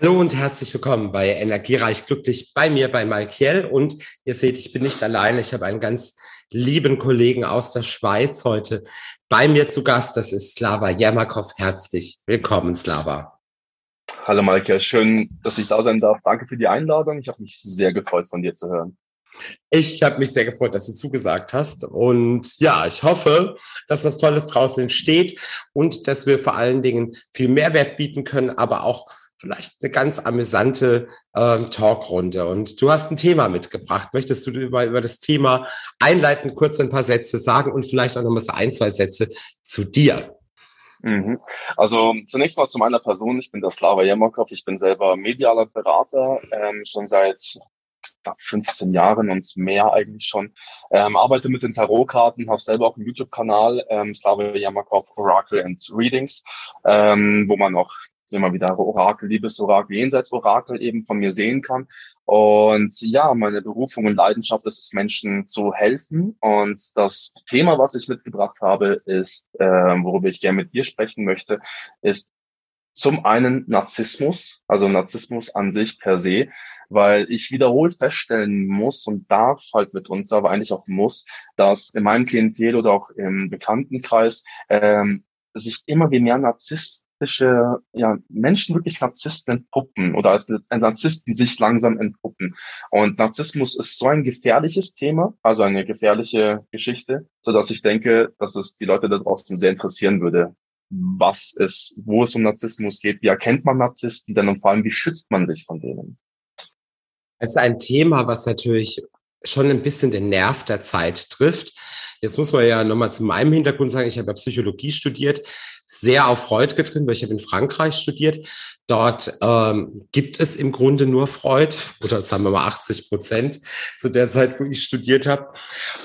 Hallo und herzlich willkommen bei Energiereich Glücklich bei mir, bei Malkiel. Und ihr seht, ich bin nicht alleine. Ich habe einen ganz lieben Kollegen aus der Schweiz heute bei mir zu Gast. Das ist Slava Jermakov. Herzlich willkommen, Slava. Hallo Malkiel, schön, dass ich da sein darf. Danke für die Einladung. Ich habe mich sehr gefreut, von dir zu hören. Ich habe mich sehr gefreut, dass du zugesagt hast. Und ja, ich hoffe, dass was Tolles draußen entsteht und dass wir vor allen Dingen viel Mehrwert bieten können, aber auch vielleicht eine ganz amüsante ähm, Talkrunde. Und du hast ein Thema mitgebracht. Möchtest du über, über das Thema einleitend kurz ein paar Sätze sagen und vielleicht auch nochmal so ein, zwei Sätze zu dir? Mhm. Also zunächst mal zu meiner Person. Ich bin der Slava Jemokov. Ich bin selber medialer Berater, ähm, schon seit knapp 15 Jahren und mehr eigentlich schon. Ähm, arbeite mit den Tarotkarten, habe selber auch einen YouTube-Kanal, ähm, Slava Yamakov Oracle and Readings, ähm, wo man auch immer wieder Orakel, Liebesorakel, Jenseitsorakel eben von mir sehen kann. Und ja, meine Berufung und Leidenschaft ist es, Menschen zu helfen. Und das Thema, was ich mitgebracht habe, ist, äh, worüber ich gerne mit dir sprechen möchte, ist zum einen Narzissmus, also Narzissmus an sich per se, weil ich wiederholt feststellen muss und darf halt mitunter, aber eigentlich auch muss, dass in meinem Klientel oder auch im Bekanntenkreis ähm, sich immer wie mehr Narzissten narzisstische ja, Menschen wirklich Narzissten entpuppen oder als Narzissten sich langsam entpuppen. Und Narzissmus ist so ein gefährliches Thema, also eine gefährliche Geschichte, so ich denke, dass es die Leute da draußen sehr interessieren würde, was es, wo es um Narzissmus geht, wie erkennt man Narzissten denn und vor allem, wie schützt man sich von denen? Es ist ein Thema, was natürlich schon ein bisschen den Nerv der Zeit trifft. Jetzt muss man ja nochmal zu meinem Hintergrund sagen, ich habe ja Psychologie studiert, sehr auf Freud getrimmt, weil ich habe in Frankreich studiert. Dort ähm, gibt es im Grunde nur Freud, oder sagen wir mal 80 Prozent zu der Zeit, wo ich studiert habe.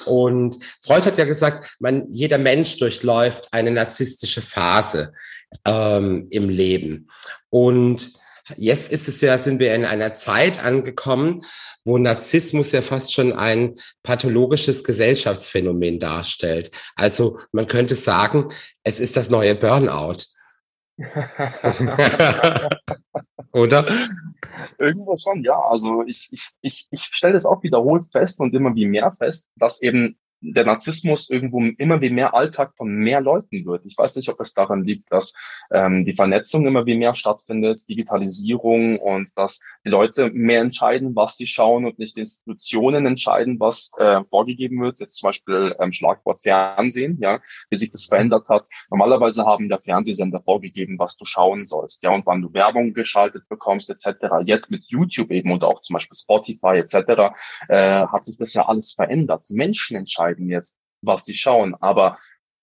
Und Freud hat ja gesagt, man, jeder Mensch durchläuft eine narzisstische Phase ähm, im Leben. Und Jetzt ist es ja, sind wir in einer Zeit angekommen, wo Narzissmus ja fast schon ein pathologisches Gesellschaftsphänomen darstellt. Also man könnte sagen, es ist das neue Burnout. Oder? Irgendwo schon, ja. Also ich, ich, ich, ich stelle das auch wiederholt fest und immer wie mehr fest, dass eben der Narzissmus irgendwo immer wie mehr Alltag von mehr Leuten wird. Ich weiß nicht, ob es daran liegt, dass ähm, die Vernetzung immer wie mehr stattfindet, Digitalisierung und dass die Leute mehr entscheiden, was sie schauen und nicht Institutionen entscheiden, was äh, vorgegeben wird. Jetzt zum Beispiel ähm, Schlagwort Fernsehen, ja, wie sich das verändert hat. Normalerweise haben der Fernsehsender vorgegeben, was du schauen sollst, ja, und wann du Werbung geschaltet bekommst, etc. Jetzt mit YouTube eben und auch zum Beispiel Spotify etc. Äh, hat sich das ja alles verändert. Menschen entscheiden entscheiden jetzt, was sie schauen. Aber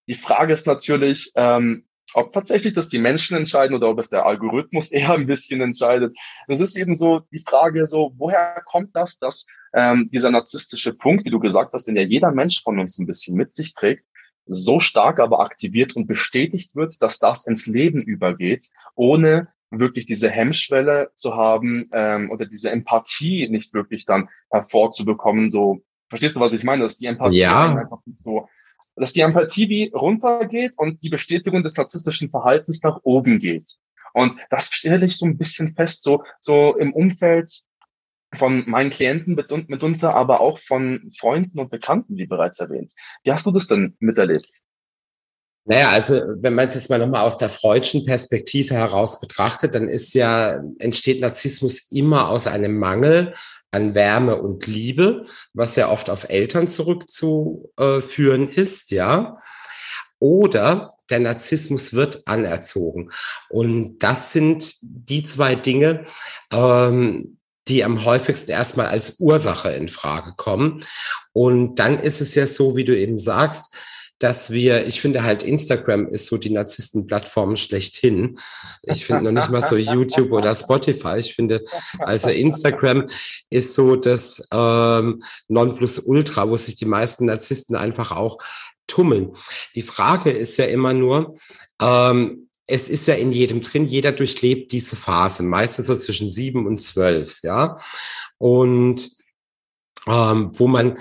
die Frage ist natürlich, ähm, ob tatsächlich das die Menschen entscheiden oder ob es der Algorithmus eher ein bisschen entscheidet. Das ist eben so die Frage, so woher kommt das, dass ähm, dieser narzisstische Punkt, wie du gesagt hast, den ja jeder Mensch von uns ein bisschen mit sich trägt, so stark aber aktiviert und bestätigt wird, dass das ins Leben übergeht, ohne wirklich diese Hemmschwelle zu haben ähm, oder diese Empathie nicht wirklich dann hervorzubekommen, so Verstehst du, was ich meine? Dass die Empathie ja. einfach nicht so, dass die Empathie wie runtergeht und die Bestätigung des narzisstischen Verhaltens nach oben geht. Und das stelle ich so ein bisschen fest, so, so im Umfeld von meinen Klienten mitunter, aber auch von Freunden und Bekannten, wie bereits erwähnt. Wie hast du das denn miterlebt? Naja, also wenn man es jetzt mal nochmal aus der freudschen Perspektive heraus betrachtet, dann ist ja, entsteht Narzissmus immer aus einem Mangel an Wärme und Liebe, was ja oft auf Eltern zurückzuführen ist, ja. Oder der Narzissmus wird anerzogen. Und das sind die zwei Dinge, ähm, die am häufigsten erstmal als Ursache in Frage kommen. Und dann ist es ja so, wie du eben sagst, dass wir, ich finde halt Instagram ist so die Narzissten-Plattform schlechthin. Ich finde noch nicht mal so YouTube oder Spotify. Ich finde, also Instagram ist so das ähm, Nonplusultra, wo sich die meisten Narzissten einfach auch tummeln. Die Frage ist ja immer nur, ähm, es ist ja in jedem drin, jeder durchlebt diese Phase, meistens so zwischen sieben und zwölf, ja. Und ähm, wo man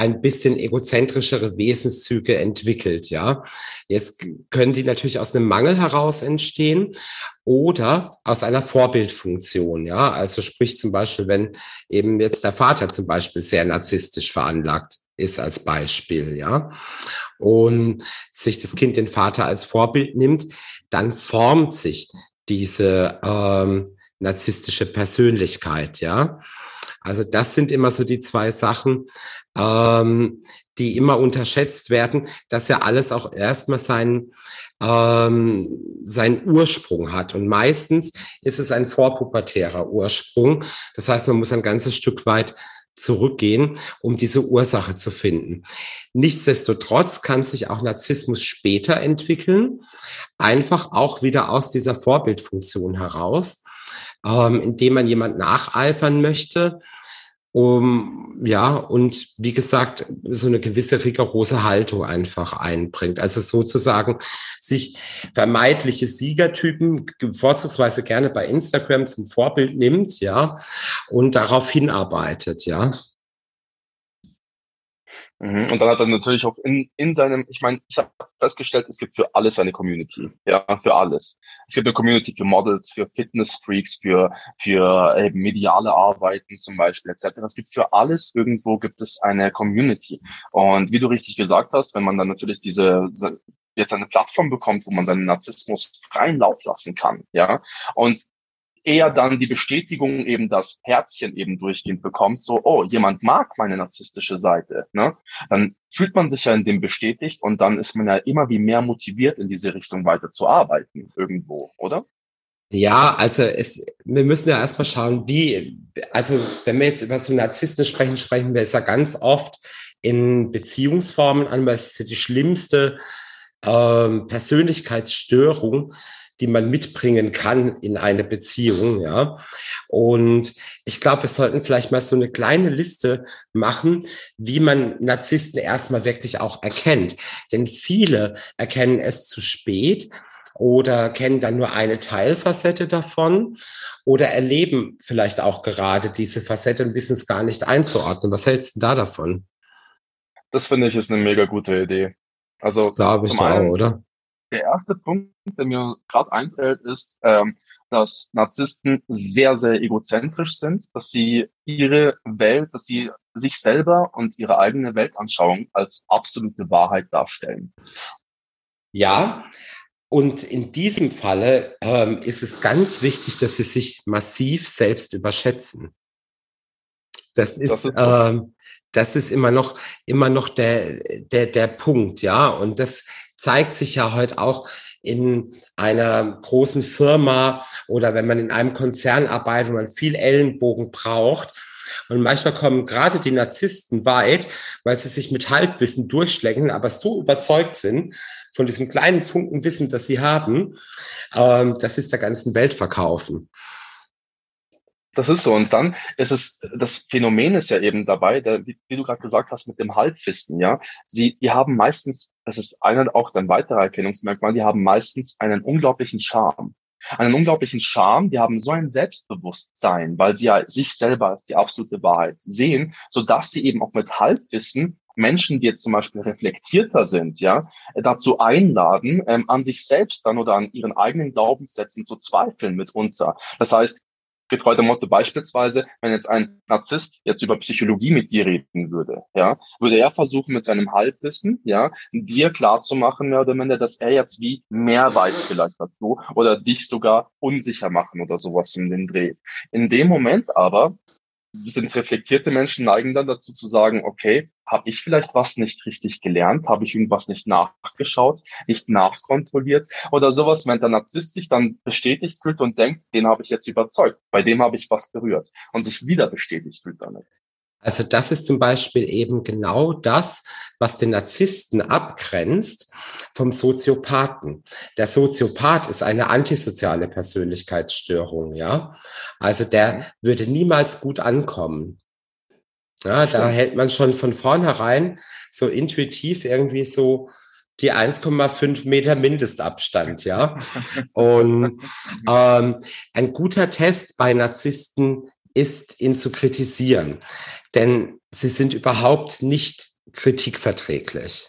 ein bisschen egozentrischere Wesenszüge entwickelt, ja. Jetzt können die natürlich aus einem Mangel heraus entstehen oder aus einer Vorbildfunktion, ja. Also sprich zum Beispiel, wenn eben jetzt der Vater zum Beispiel sehr narzisstisch veranlagt ist als Beispiel, ja. Und sich das Kind den Vater als Vorbild nimmt, dann formt sich diese ähm, narzisstische Persönlichkeit, ja. Also das sind immer so die zwei Sachen, ähm, die immer unterschätzt werden, dass ja alles auch erstmal seinen ähm, seinen Ursprung hat. Und meistens ist es ein vorpubertärer Ursprung. Das heißt, man muss ein ganzes Stück weit zurückgehen, um diese Ursache zu finden. Nichtsdestotrotz kann sich auch Narzissmus später entwickeln, einfach auch wieder aus dieser Vorbildfunktion heraus ähm, indem man jemand nacheifern möchte. Um, ja, und wie gesagt, so eine gewisse rigorose Haltung einfach einbringt. Also sozusagen sich vermeidliche Siegertypen vorzugsweise gerne bei Instagram zum Vorbild nimmt, ja, und darauf hinarbeitet, ja. Mhm. Und dann hat er natürlich auch in, in seinem, ich meine, ich habe festgestellt, es gibt für alles eine Community. Ja, für alles. Es gibt eine Community für Models, für Fitness-Freaks, für, für eben mediale Arbeiten zum Beispiel, etc. Es gibt für alles irgendwo gibt es eine Community. Und wie du richtig gesagt hast, wenn man dann natürlich diese, jetzt eine Plattform bekommt, wo man seinen Narzissmus freien Lauf lassen kann, ja, und eher dann die Bestätigung eben das Herzchen eben durchgehend bekommt, so, oh, jemand mag meine narzisstische Seite, ne? Dann fühlt man sich ja in dem bestätigt und dann ist man ja immer wie mehr motiviert, in diese Richtung weiter irgendwo, oder? Ja, also es, wir müssen ja erstmal schauen, wie, also wenn wir jetzt über so Narzissten sprechen, sprechen wir es ja ganz oft in Beziehungsformen an, weil es ist ja die schlimmste ähm, Persönlichkeitsstörung, die man mitbringen kann in eine Beziehung, ja. Und ich glaube, wir sollten vielleicht mal so eine kleine Liste machen, wie man Narzissten erstmal wirklich auch erkennt. Denn viele erkennen es zu spät oder kennen dann nur eine Teilfacette davon oder erleben vielleicht auch gerade diese Facette und wissen es gar nicht einzuordnen. Was hältst du da davon? Das finde ich ist eine mega gute Idee. Also glaube ich auch, oder? Der erste Punkt, der mir gerade einfällt, ist, ähm, dass Narzissten sehr, sehr egozentrisch sind, dass sie ihre Welt, dass sie sich selber und ihre eigene Weltanschauung als absolute Wahrheit darstellen. Ja, und in diesem Falle ähm, ist es ganz wichtig, dass sie sich massiv selbst überschätzen. Das ist, das ist, ähm, das ist immer noch, immer noch der, der, der Punkt, ja. Und das zeigt sich ja heute auch in einer großen Firma oder wenn man in einem Konzern arbeitet, wo man viel Ellenbogen braucht. Und manchmal kommen gerade die Narzissten weit, weil sie sich mit Halbwissen durchschlägen, aber so überzeugt sind von diesem kleinen Funken Wissen, das sie haben, ähm, das ist der ganzen Welt verkaufen. Das ist so. Und dann ist es, das Phänomen ist ja eben dabei, der, wie, wie, du gerade gesagt hast, mit dem Halbwissen, ja. Sie, die haben meistens, das ist einer auch dann weiterer Erkennungsmerkmal, die haben meistens einen unglaublichen Charme. Einen unglaublichen Charme, die haben so ein Selbstbewusstsein, weil sie ja sich selber als die absolute Wahrheit sehen, so dass sie eben auch mit Halbwissen Menschen, die jetzt zum Beispiel reflektierter sind, ja, dazu einladen, ähm, an sich selbst dann oder an ihren eigenen Glaubenssätzen zu zweifeln mitunter. Das heißt, getreu dem Motto beispielsweise, wenn jetzt ein Narzisst jetzt über Psychologie mit dir reden würde, ja, würde er versuchen mit seinem Halbwissen, ja, dir klarzumachen, mehr oder minder, dass er jetzt wie mehr weiß vielleicht als du oder dich sogar unsicher machen oder sowas in den Dreh. In dem Moment aber sind reflektierte Menschen neigen dann dazu zu sagen, okay, habe ich vielleicht was nicht richtig gelernt? Habe ich irgendwas nicht nachgeschaut, nicht nachkontrolliert oder sowas, wenn der Narzisst sich dann bestätigt fühlt und denkt, den habe ich jetzt überzeugt, bei dem habe ich was berührt und sich wieder bestätigt fühlt damit. Also das ist zum Beispiel eben genau das, was den Narzissten abgrenzt vom Soziopathen. Der Soziopath ist eine antisoziale Persönlichkeitsstörung, ja. Also der mhm. würde niemals gut ankommen. Ja, da hält man schon von vornherein so intuitiv irgendwie so die 1,5 Meter Mindestabstand, ja. Und ähm, ein guter Test bei Narzissten ist, ihn zu kritisieren. Denn sie sind überhaupt nicht kritikverträglich.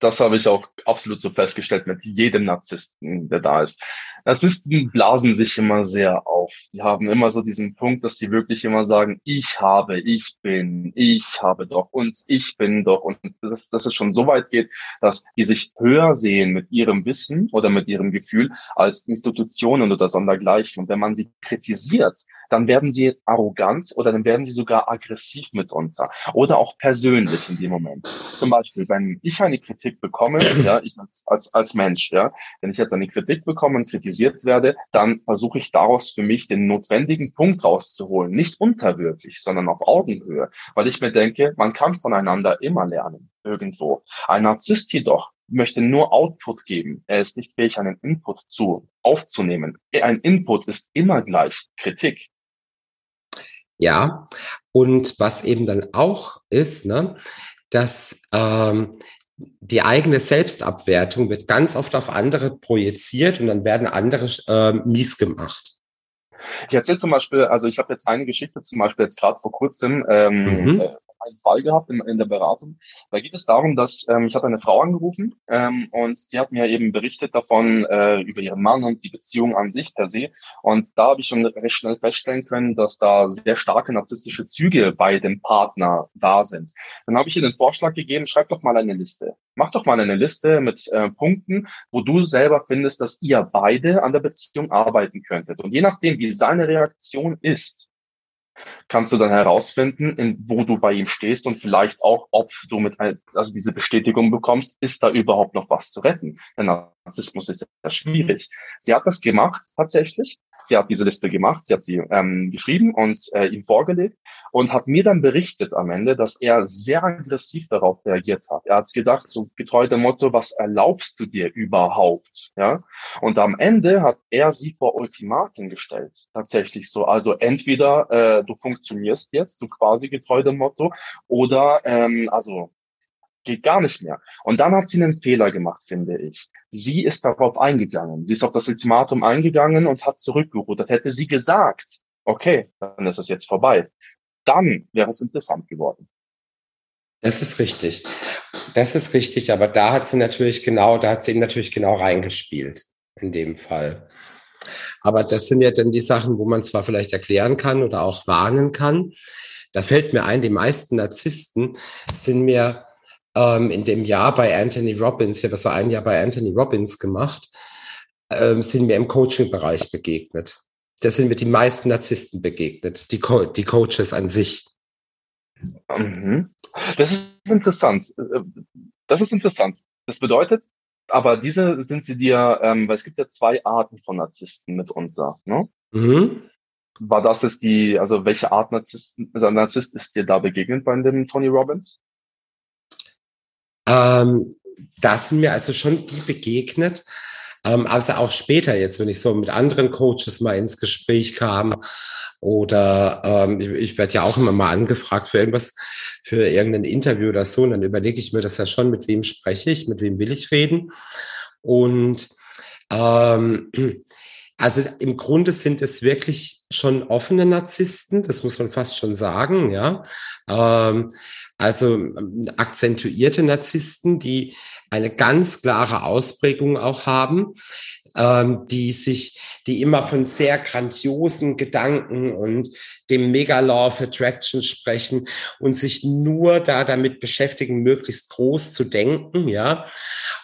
Das habe ich auch absolut so festgestellt mit jedem Narzissten, der da ist. Narzissten blasen sich immer sehr auf. Die haben immer so diesen Punkt, dass sie wirklich immer sagen, ich habe, ich bin, ich habe doch und ich bin doch. Und dass es, dass es schon so weit geht, dass die sich höher sehen mit ihrem Wissen oder mit ihrem Gefühl als Institutionen oder sondergleichen. Und wenn man sie kritisiert, dann werden sie arrogant oder dann werden sie sogar aggressiv mitunter oder auch persönlich in dem Moment. Zum Beispiel, wenn ich eine Kritik bekomme, ja, ich als, als, als Mensch, ja, wenn ich jetzt eine Kritik bekomme und kritisiert werde, dann versuche ich daraus für mich den notwendigen Punkt rauszuholen. Nicht unterwürfig, sondern auf Augenhöhe, weil ich mir denke, man kann voneinander immer lernen, irgendwo. Ein Narzisst jedoch möchte nur Output geben. Er ist nicht fähig, einen Input zu aufzunehmen. Ein Input ist immer gleich Kritik. Ja, und was eben dann auch ist, ne, dass ähm, die eigene Selbstabwertung wird ganz oft auf andere projiziert und dann werden andere äh, mies gemacht. Ich erzähle zum Beispiel, also ich habe jetzt eine Geschichte zum Beispiel jetzt gerade vor kurzem ähm, mhm. äh, einen Fall gehabt in, in der Beratung. Da geht es darum, dass ähm, ich hatte eine Frau angerufen ähm, und sie hat mir eben berichtet davon äh, über ihren Mann und die Beziehung an sich per se. Und da habe ich schon recht schnell feststellen können, dass da sehr starke narzisstische Züge bei dem Partner da sind. Dann habe ich ihr den Vorschlag gegeben, schreib doch mal eine Liste. Mach doch mal eine Liste mit äh, Punkten, wo du selber findest, dass ihr beide an der Beziehung arbeiten könntet. Und je nachdem, wie seine Reaktion ist, kannst du dann herausfinden, in, wo du bei ihm stehst und vielleicht auch, ob du mit, also diese Bestätigung bekommst, ist da überhaupt noch was zu retten. Denn Narzissmus ist ja schwierig. Sie hat das gemacht, tatsächlich. Sie hat diese Liste gemacht, sie hat sie ähm, geschrieben und äh, ihm vorgelegt und hat mir dann berichtet am Ende, dass er sehr aggressiv darauf reagiert hat. Er hat gedacht, so getreu dem Motto, was erlaubst du dir überhaupt? Ja. Und am Ende hat er sie vor Ultimaten gestellt. Tatsächlich so. Also entweder äh, du funktionierst jetzt, so quasi getreu dem Motto, oder ähm, also geht gar nicht mehr. Und dann hat sie einen Fehler gemacht, finde ich. Sie ist darauf eingegangen. Sie ist auf das Ultimatum eingegangen und hat zurückgerudert. Hätte sie gesagt, okay, dann ist es jetzt vorbei. Dann wäre es interessant geworden. Das ist richtig. Das ist richtig. Aber da hat sie natürlich genau, da hat sie eben natürlich genau reingespielt. In dem Fall. Aber das sind ja dann die Sachen, wo man zwar vielleicht erklären kann oder auch warnen kann. Da fällt mir ein, die meisten Narzissten sind mir ähm, in dem Jahr bei Anthony Robbins, ich habe so ein Jahr bei Anthony Robbins gemacht, ähm, sind mir im Coaching-Bereich begegnet. Da sind mir die meisten Narzissten begegnet, die, Co die Coaches an sich. Mhm. Das ist interessant. Das ist interessant. Das bedeutet, aber diese sind sie dir, ähm, weil es gibt ja zwei Arten von Narzissten mitunter. Ne? Mhm. War das jetzt die, also welche Art Narzissten, also Narzisst ist dir da begegnet bei dem Tony Robbins? Ähm, da sind mir also schon die begegnet, ähm, also auch später jetzt, wenn ich so mit anderen Coaches mal ins Gespräch kam oder ähm, ich, ich werde ja auch immer mal angefragt für irgendwas, für irgendein Interview oder so, und dann überlege ich mir das ja schon, mit wem spreche ich, mit wem will ich reden. Und ähm, also im Grunde sind es wirklich schon offene Narzissten, das muss man fast schon sagen, ja. Ähm, also ähm, akzentuierte Narzissten, die eine ganz klare Ausprägung auch haben, ähm, die sich, die immer von sehr grandiosen Gedanken und dem Mega Law of Attraction sprechen und sich nur da damit beschäftigen, möglichst groß zu denken, ja.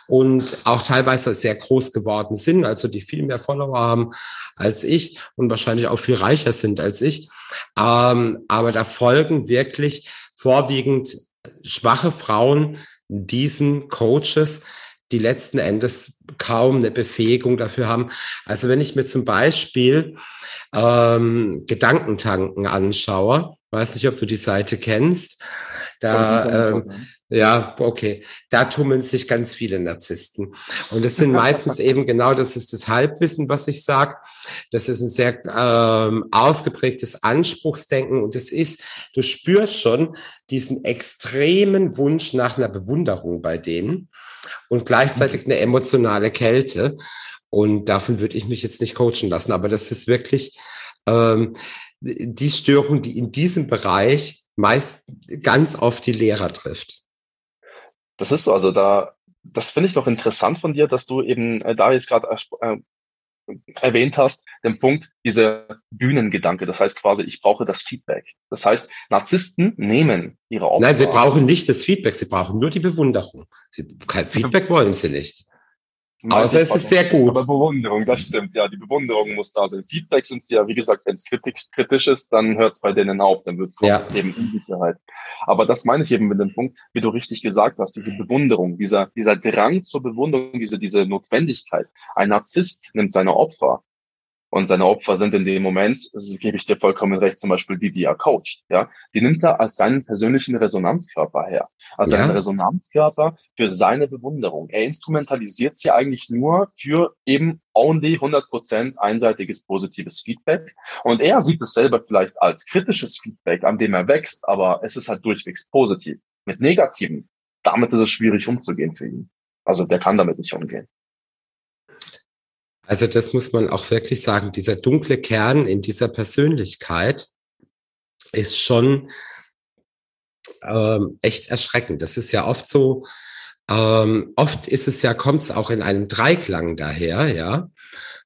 Und auch teilweise sehr groß geworden sind, also die viel mehr Follower haben als ich und wahrscheinlich auch viel reicher sind als ich. Ähm, aber da folgen wirklich vorwiegend schwache Frauen diesen Coaches, die letzten Endes kaum eine Befähigung dafür haben. Also wenn ich mir zum Beispiel ähm, Gedankentanken anschaue, weiß nicht, ob du die Seite kennst, da, ähm, ja, okay, da tummeln sich ganz viele Narzissten. Und das sind meistens eben genau, das ist das Halbwissen, was ich sage. Das ist ein sehr ähm, ausgeprägtes Anspruchsdenken und es ist, du spürst schon diesen extremen Wunsch nach einer Bewunderung bei denen und gleichzeitig eine emotionale Kälte. Und davon würde ich mich jetzt nicht coachen lassen. Aber das ist wirklich ähm, die Störung, die in diesem Bereich meist ganz oft die Lehrer trifft. Das ist so, also da, das finde ich noch interessant von dir, dass du eben äh, da jetzt gerade äh, erwähnt hast, den Punkt, dieser Bühnengedanke. Das heißt quasi, ich brauche das Feedback. Das heißt, Narzissten nehmen ihre Opfer. Nein, sie brauchen nicht das Feedback, sie brauchen nur die Bewunderung. Sie, kein Feedback wollen sie nicht. Außer es ist sehr gut. Aber Bewunderung, das stimmt, ja. Die Bewunderung muss da sein. Feedback sind sie ja, wie gesagt, wenn es kritisch, kritisch ist, dann hört es bei denen auf, dann wird ja. eben Unsicherheit. Aber das meine ich eben mit dem Punkt, wie du richtig gesagt hast, diese Bewunderung, dieser, dieser Drang zur Bewunderung, diese, diese Notwendigkeit. Ein Narzisst nimmt seine Opfer und seine Opfer sind in dem Moment, das gebe ich dir vollkommen recht, zum Beispiel die, die er coacht, ja. Die nimmt er als seinen persönlichen Resonanzkörper her. Als ja. einen Resonanzkörper für seine Bewunderung. Er instrumentalisiert sie eigentlich nur für eben only 100% einseitiges positives Feedback. Und er sieht es selber vielleicht als kritisches Feedback, an dem er wächst, aber es ist halt durchwegs positiv. Mit negativen, damit ist es schwierig umzugehen für ihn. Also der kann damit nicht umgehen. Also das muss man auch wirklich sagen, dieser dunkle Kern in dieser Persönlichkeit ist schon ähm, echt erschreckend. Das ist ja oft so, ähm, oft ist es ja, kommt es auch in einem Dreiklang daher, ja,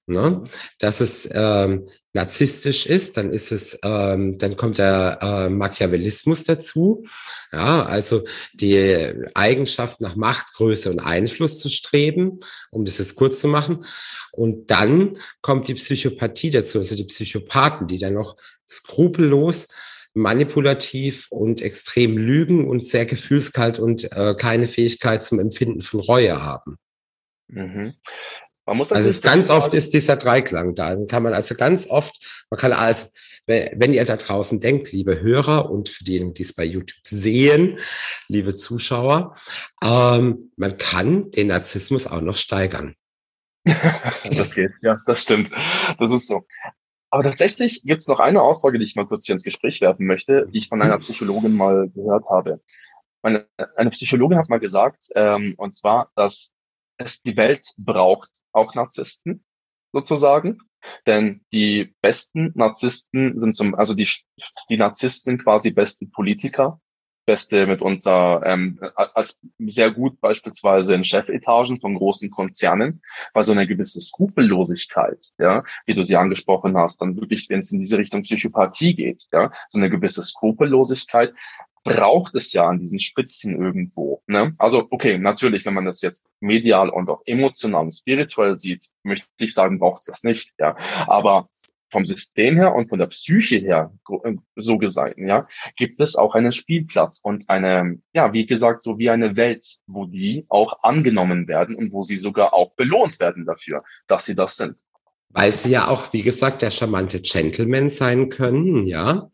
ne? dass es ähm, narzisstisch ist, dann ist es, ähm, dann kommt der äh, Machiavellismus dazu, ja, also die Eigenschaft nach Macht, Größe und Einfluss zu streben, um das jetzt kurz zu machen. Und dann kommt die Psychopathie dazu, also die Psychopathen, die dann noch skrupellos manipulativ und extrem lügen und sehr gefühlskalt und äh, keine Fähigkeit zum Empfinden von Reue haben. Mhm. Man muss also ganz oft ist dieser Dreiklang da. Dann kann man also ganz oft, man kann als, wenn ihr da draußen denkt, liebe Hörer und für diejenigen, die es bei YouTube sehen, liebe Zuschauer, ähm, man kann den Narzissmus auch noch steigern. das geht, ja, das stimmt. Das ist so. Aber tatsächlich gibt es noch eine Aussage, die ich mal kurz hier ins Gespräch werfen möchte, die ich von einer Psychologin mal gehört habe. Meine, eine Psychologin hat mal gesagt, ähm, und zwar, dass es die Welt braucht auch Narzissten sozusagen. Denn die besten Narzissten sind zum, also die, die Narzissten quasi beste Politiker, beste mitunter ähm, als sehr gut beispielsweise in Chefetagen von großen Konzernen, weil so eine gewisse Skrupellosigkeit, ja, wie du sie angesprochen hast, dann wirklich, wenn es in diese Richtung Psychopathie geht, ja, so eine gewisse Skrupellosigkeit braucht es ja an diesen Spitzen irgendwo. Ne? Also okay, natürlich, wenn man das jetzt medial und auch emotional und spirituell sieht, möchte ich sagen, braucht es das nicht. Ja, aber vom System her und von der Psyche her äh, so gesagt, ja, gibt es auch einen Spielplatz und eine, ja, wie gesagt, so wie eine Welt, wo die auch angenommen werden und wo sie sogar auch belohnt werden dafür, dass sie das sind. Weil sie ja auch, wie gesagt, der charmante Gentleman sein können, ja.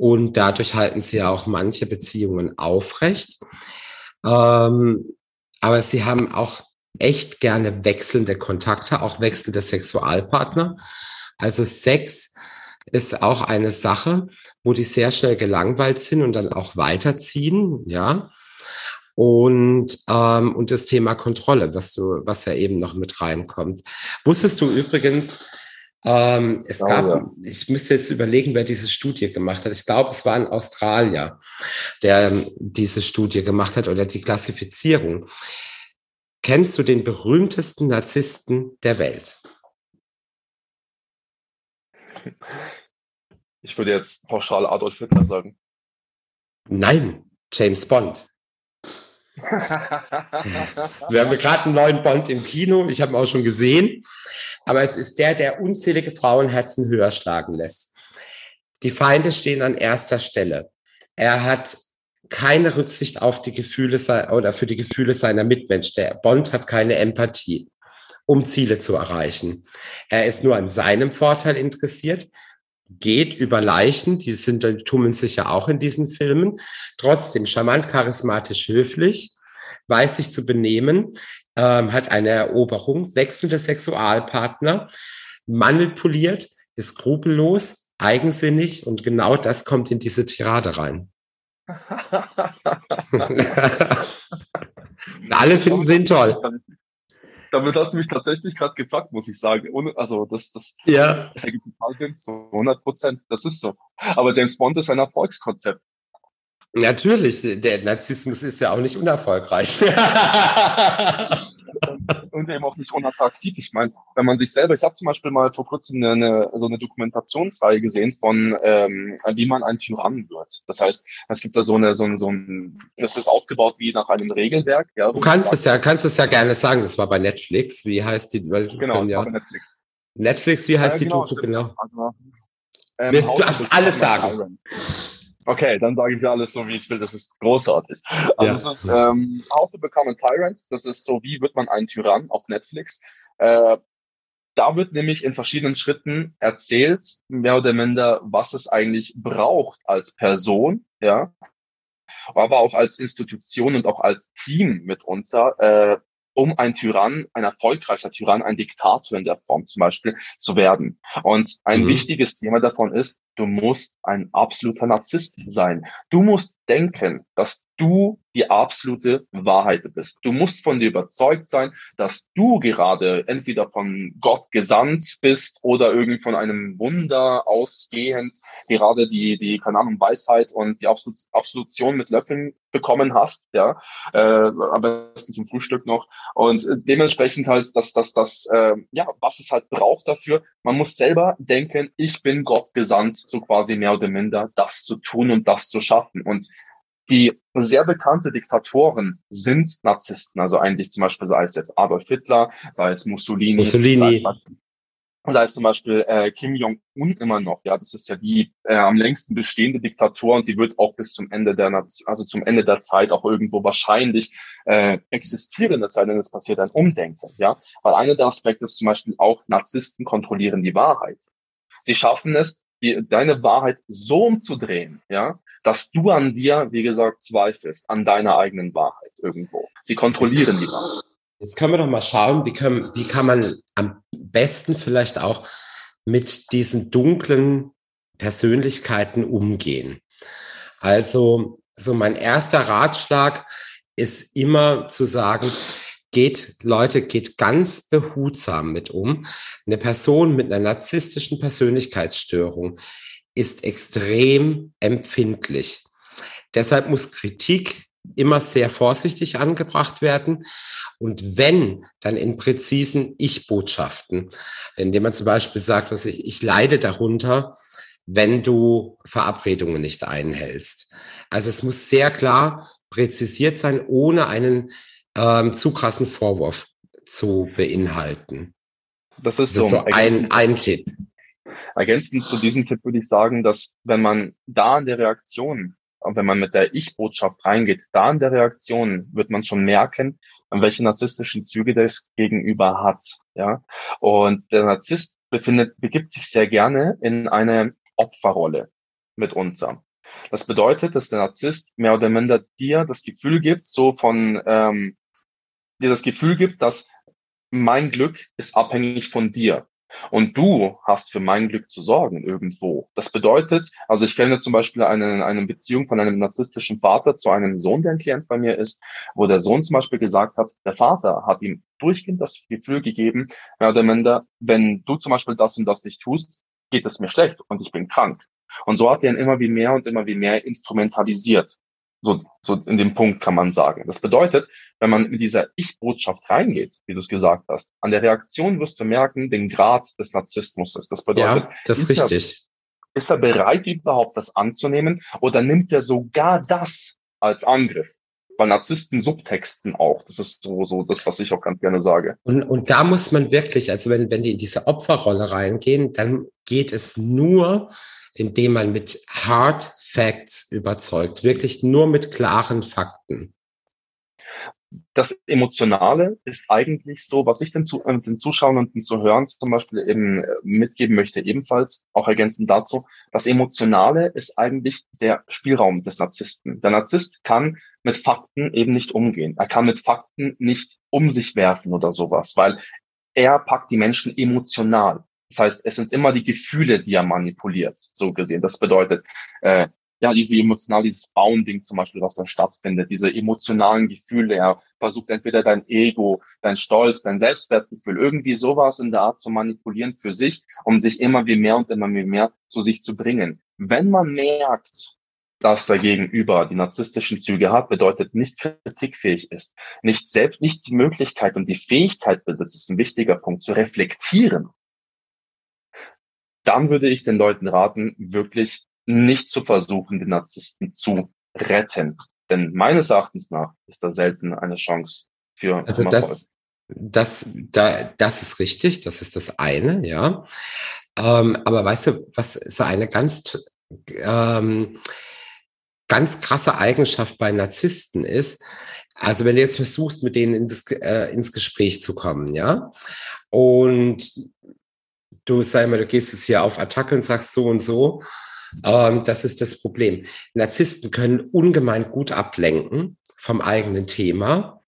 Und dadurch halten sie ja auch manche Beziehungen aufrecht. Ähm, aber sie haben auch echt gerne wechselnde Kontakte, auch wechselnde Sexualpartner. Also Sex ist auch eine Sache, wo die sehr schnell gelangweilt sind und dann auch weiterziehen, ja. Und, ähm, und das Thema Kontrolle, was du, was ja eben noch mit reinkommt. Wusstest du übrigens, ähm, es gab, ja. ich müsste jetzt überlegen, wer diese Studie gemacht hat. Ich glaube, es war ein Australier, der ähm, diese Studie gemacht hat oder die Klassifizierung. Kennst du den berühmtesten Narzissten der Welt? Ich würde jetzt pauschal Adolf Hitler sagen. Nein, James Bond. Wir haben gerade einen neuen Bond im Kino. Ich habe ihn auch schon gesehen. Aber es ist der, der unzählige Frauenherzen höher schlagen lässt. Die Feinde stehen an erster Stelle. Er hat keine Rücksicht auf die Gefühle oder für die Gefühle seiner Mitmenschen. Der Bond hat keine Empathie, um Ziele zu erreichen. Er ist nur an seinem Vorteil interessiert, geht über Leichen, die sind, die tummeln sich ja auch in diesen Filmen, trotzdem charmant, charismatisch, höflich, weiß sich zu benehmen, ähm, hat eine Eroberung, wechselnde Sexualpartner, manipuliert, ist skrupellos, eigensinnig und genau das kommt in diese Tirade rein. Alle finden sie ihn toll. Damit hast du mich tatsächlich gerade gefragt, muss ich sagen. Ohne, also das, das, ja. das ergibt total Sinn, so 100 Prozent. Das ist so. Aber James Bond ist ein Erfolgskonzept. Natürlich, der Narzissmus ist ja auch nicht unerfolgreich. und eben auch nicht unattraktiv. Ich meine, wenn man sich selber, ich habe zum Beispiel mal vor kurzem eine, so eine Dokumentationsreihe gesehen von, ähm, wie man ein Tyrann wird. Das heißt, es gibt da so eine, so ein, so ein, es ist aufgebaut wie nach einem Regelwerk. Ja, du kannst es ja, kannst es ja gerne sagen. Das war bei Netflix. Wie heißt die? Genau, ja. bei Netflix. Netflix, wie heißt ja, genau, die Doku genau? Also, ähm, du darfst alles sagen. Okay, dann sage ich alles so, wie ich will. Das ist großartig. Also ja. das ist ähm, How to Become a Tyrant. Das ist so, wie wird man ein Tyrann auf Netflix. Äh, da wird nämlich in verschiedenen Schritten erzählt, mehr oder minder, was es eigentlich braucht als Person, ja, aber auch als Institution und auch als Team mitunter, äh, um ein Tyrann, ein erfolgreicher Tyrann, ein Diktator in der Form zum Beispiel zu werden. Und ein mhm. wichtiges Thema davon ist, du musst ein absoluter Narzisst sein. Du musst denken, dass du die absolute Wahrheit bist. Du musst von dir überzeugt sein, dass du gerade entweder von Gott gesandt bist oder irgend von einem Wunder ausgehend gerade die, die, keine Ahnung, Weisheit und die Absolut Absolution mit Löffeln bekommen hast, ja, äh, am besten zum Frühstück noch. Und dementsprechend halt, dass dass das, äh, ja, was es halt braucht dafür, man muss selber denken, ich bin Gott gesandt, so quasi mehr oder minder das zu tun und das zu schaffen. Und die sehr bekannte Diktatoren sind Narzissten, also eigentlich zum Beispiel sei es jetzt Adolf Hitler, sei es Mussolini, Mussolini. Sei es, sei es zum Beispiel äh, Kim Jong-un immer noch, ja, das ist ja die äh, am längsten bestehende Diktatur und die wird auch bis zum Ende der also zum Ende der Zeit auch irgendwo wahrscheinlich äh, existieren, es sei denn, es passiert ein Umdenken, ja, weil einer der Aspekte ist zum Beispiel auch Narzissten kontrollieren die Wahrheit. Sie schaffen es, die, deine Wahrheit so umzudrehen, ja, dass du an dir, wie gesagt, zweifelst, an deiner eigenen Wahrheit irgendwo. Sie kontrollieren die Wahrheit. Jetzt können wir doch mal schauen, wie, können, wie kann man am besten vielleicht auch mit diesen dunklen Persönlichkeiten umgehen. Also, so mein erster Ratschlag ist immer zu sagen, geht, Leute, geht ganz behutsam mit um. Eine Person mit einer narzisstischen Persönlichkeitsstörung ist extrem empfindlich. Deshalb muss Kritik immer sehr vorsichtig angebracht werden. Und wenn, dann in präzisen Ich-Botschaften, indem man zum Beispiel sagt, was ich, ich leide darunter, wenn du Verabredungen nicht einhältst. Also es muss sehr klar präzisiert sein, ohne einen ähm, zu krassen Vorwurf zu beinhalten. Das ist, das ist so, ein, ein Tipp. Ergänzend zu diesem Tipp würde ich sagen, dass wenn man da in der Reaktion, wenn man mit der Ich-Botschaft reingeht, da in der Reaktion wird man schon merken, welche narzisstischen Züge das Gegenüber hat. Ja, und der Narzisst befindet, begibt sich sehr gerne in eine Opferrolle mitunter. Das bedeutet, dass der Narzisst mehr oder minder dir das Gefühl gibt, so von ähm, dir das Gefühl gibt, dass mein Glück ist abhängig von dir. Und du hast für mein Glück zu sorgen irgendwo. Das bedeutet, also ich kenne zum Beispiel eine, eine Beziehung von einem narzisstischen Vater zu einem Sohn, der ein Klient bei mir ist, wo der Sohn zum Beispiel gesagt hat, der Vater hat ihm durchgehend das Gefühl gegeben, mehr oder minder, wenn du zum Beispiel das und das nicht tust, geht es mir schlecht und ich bin krank. Und so hat er ihn immer wie mehr und immer wie mehr instrumentalisiert. So, so in dem Punkt kann man sagen. Das bedeutet, wenn man mit dieser Ich-Botschaft reingeht, wie du es gesagt hast, an der Reaktion wirst du merken, den Grad des Narzissmus ist. Das bedeutet, ja, das ist, richtig. Er, ist er bereit, überhaupt das anzunehmen oder nimmt er sogar das als Angriff? Weil Narzissten subtexten auch. Das ist so, so das, was ich auch ganz gerne sage. Und, und da muss man wirklich, also wenn, wenn die in diese Opferrolle reingehen, dann geht es nur, indem man mit Hard Facts überzeugt, wirklich nur mit klaren Fakten. Das Emotionale ist eigentlich so, was ich den, äh, den Zuschauern und den Zuhörern zum Beispiel eben äh, mitgeben möchte, ebenfalls auch ergänzend dazu. Das Emotionale ist eigentlich der Spielraum des Narzissten. Der Narzisst kann mit Fakten eben nicht umgehen. Er kann mit Fakten nicht um sich werfen oder sowas, weil er packt die Menschen emotional. Das heißt, es sind immer die Gefühle, die er manipuliert, so gesehen. Das bedeutet, äh, ja, diese emotional, dieses Bauen-Ding zum Beispiel, was da stattfindet, diese emotionalen Gefühle, er versucht entweder dein Ego, dein Stolz, dein Selbstwertgefühl, irgendwie sowas in der Art zu manipulieren für sich, um sich immer wie mehr und immer wie mehr zu sich zu bringen. Wenn man merkt, dass der Gegenüber die narzisstischen Züge hat, bedeutet nicht kritikfähig ist, nicht selbst, nicht die Möglichkeit und die Fähigkeit besitzt, ist ein wichtiger Punkt, zu reflektieren. Dann würde ich den Leuten raten, wirklich nicht zu versuchen, den Narzissten zu retten. Denn meines Erachtens nach ist da selten eine Chance für. Also das, das, da, das ist richtig, das ist das eine, ja. Ähm, aber weißt du, was so eine ganz ähm, ganz krasse Eigenschaft bei Narzissten ist, also wenn du jetzt versuchst, mit denen ins, äh, ins Gespräch zu kommen, ja, und du sag mal, du gehst jetzt hier auf Attacke und sagst so und so, ähm, das ist das Problem. Narzissten können ungemein gut ablenken vom eigenen Thema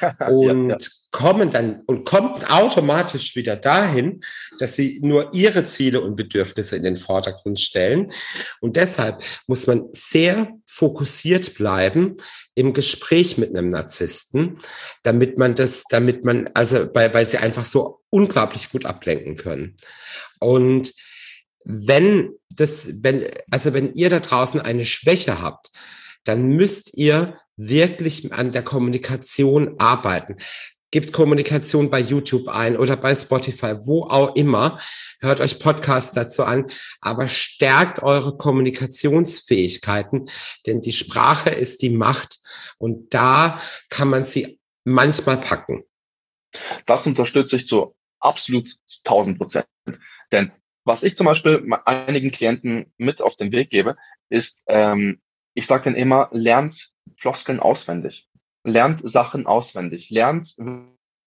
und ja, ja. kommen dann und kommen automatisch wieder dahin, dass sie nur ihre Ziele und Bedürfnisse in den Vordergrund stellen. Und deshalb muss man sehr fokussiert bleiben im Gespräch mit einem Narzissten, damit man das, damit man, also weil, weil sie einfach so unglaublich gut ablenken können. Und wenn das, wenn, also wenn ihr da draußen eine Schwäche habt, dann müsst ihr wirklich an der Kommunikation arbeiten. Gibt Kommunikation bei YouTube ein oder bei Spotify, wo auch immer. Hört euch Podcasts dazu an, aber stärkt eure Kommunikationsfähigkeiten, denn die Sprache ist die Macht und da kann man sie manchmal packen. Das unterstütze ich zu absolut 1000 Prozent. Denn was ich zum Beispiel einigen Klienten mit auf den Weg gebe, ist, ähm, ich sage dann immer, lernt Floskeln auswendig, lernt Sachen auswendig, lernt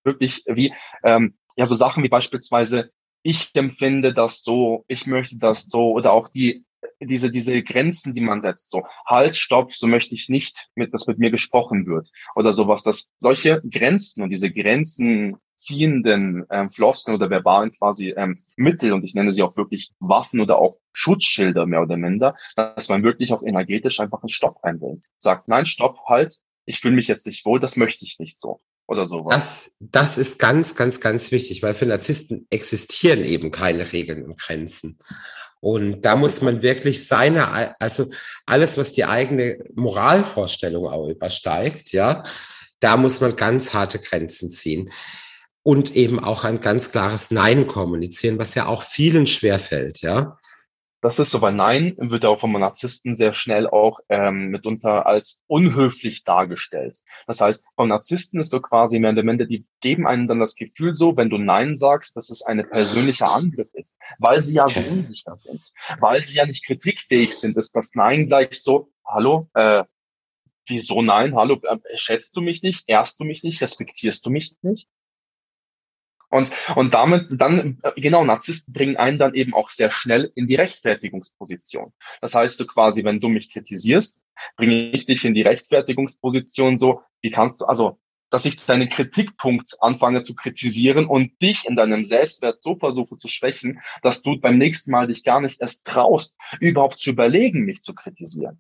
wirklich wie, ähm, ja, so Sachen wie beispielsweise, ich empfinde das so, ich möchte das so oder auch die diese, diese Grenzen, die man setzt, so Halt, Stopp, so möchte ich nicht, mit, dass mit mir gesprochen wird oder sowas, dass solche Grenzen und diese Grenzen ziehenden ähm, Floskeln oder verbalen quasi ähm, Mittel und ich nenne sie auch wirklich Waffen oder auch Schutzschilder mehr oder minder, dass man wirklich auch energetisch einfach einen Stopp einbringt. Sagt, nein, Stopp, halt, ich fühle mich jetzt nicht wohl, das möchte ich nicht so oder sowas. Das, das ist ganz, ganz, ganz wichtig, weil für Narzissten existieren eben keine Regeln und Grenzen. Und da muss man wirklich seine, also alles, was die eigene Moralvorstellung auch übersteigt, ja, da muss man ganz harte Grenzen ziehen und eben auch ein ganz klares Nein kommunizieren, was ja auch vielen schwerfällt, ja. Das ist so, weil Nein wird auch vom Narzissten sehr schnell auch ähm, mitunter als unhöflich dargestellt. Das heißt, vom Narzissten ist so quasi mehr oder minder, die geben einem dann das Gefühl so, wenn du Nein sagst, dass es eine persönliche Angriff ist, weil sie ja so unsicher sind, weil sie ja nicht kritikfähig sind, ist das Nein gleich so, hallo, äh, wieso Nein, hallo, äh, schätzt du mich nicht, ehrst du mich nicht, respektierst du mich nicht? Und, und damit dann, genau, Narzissten bringen einen dann eben auch sehr schnell in die Rechtfertigungsposition. Das heißt, du quasi, wenn du mich kritisierst, bringe ich dich in die Rechtfertigungsposition so, wie kannst du, also, dass ich deinen Kritikpunkt anfange zu kritisieren und dich in deinem Selbstwert so versuche zu schwächen, dass du beim nächsten Mal dich gar nicht erst traust, überhaupt zu überlegen, mich zu kritisieren.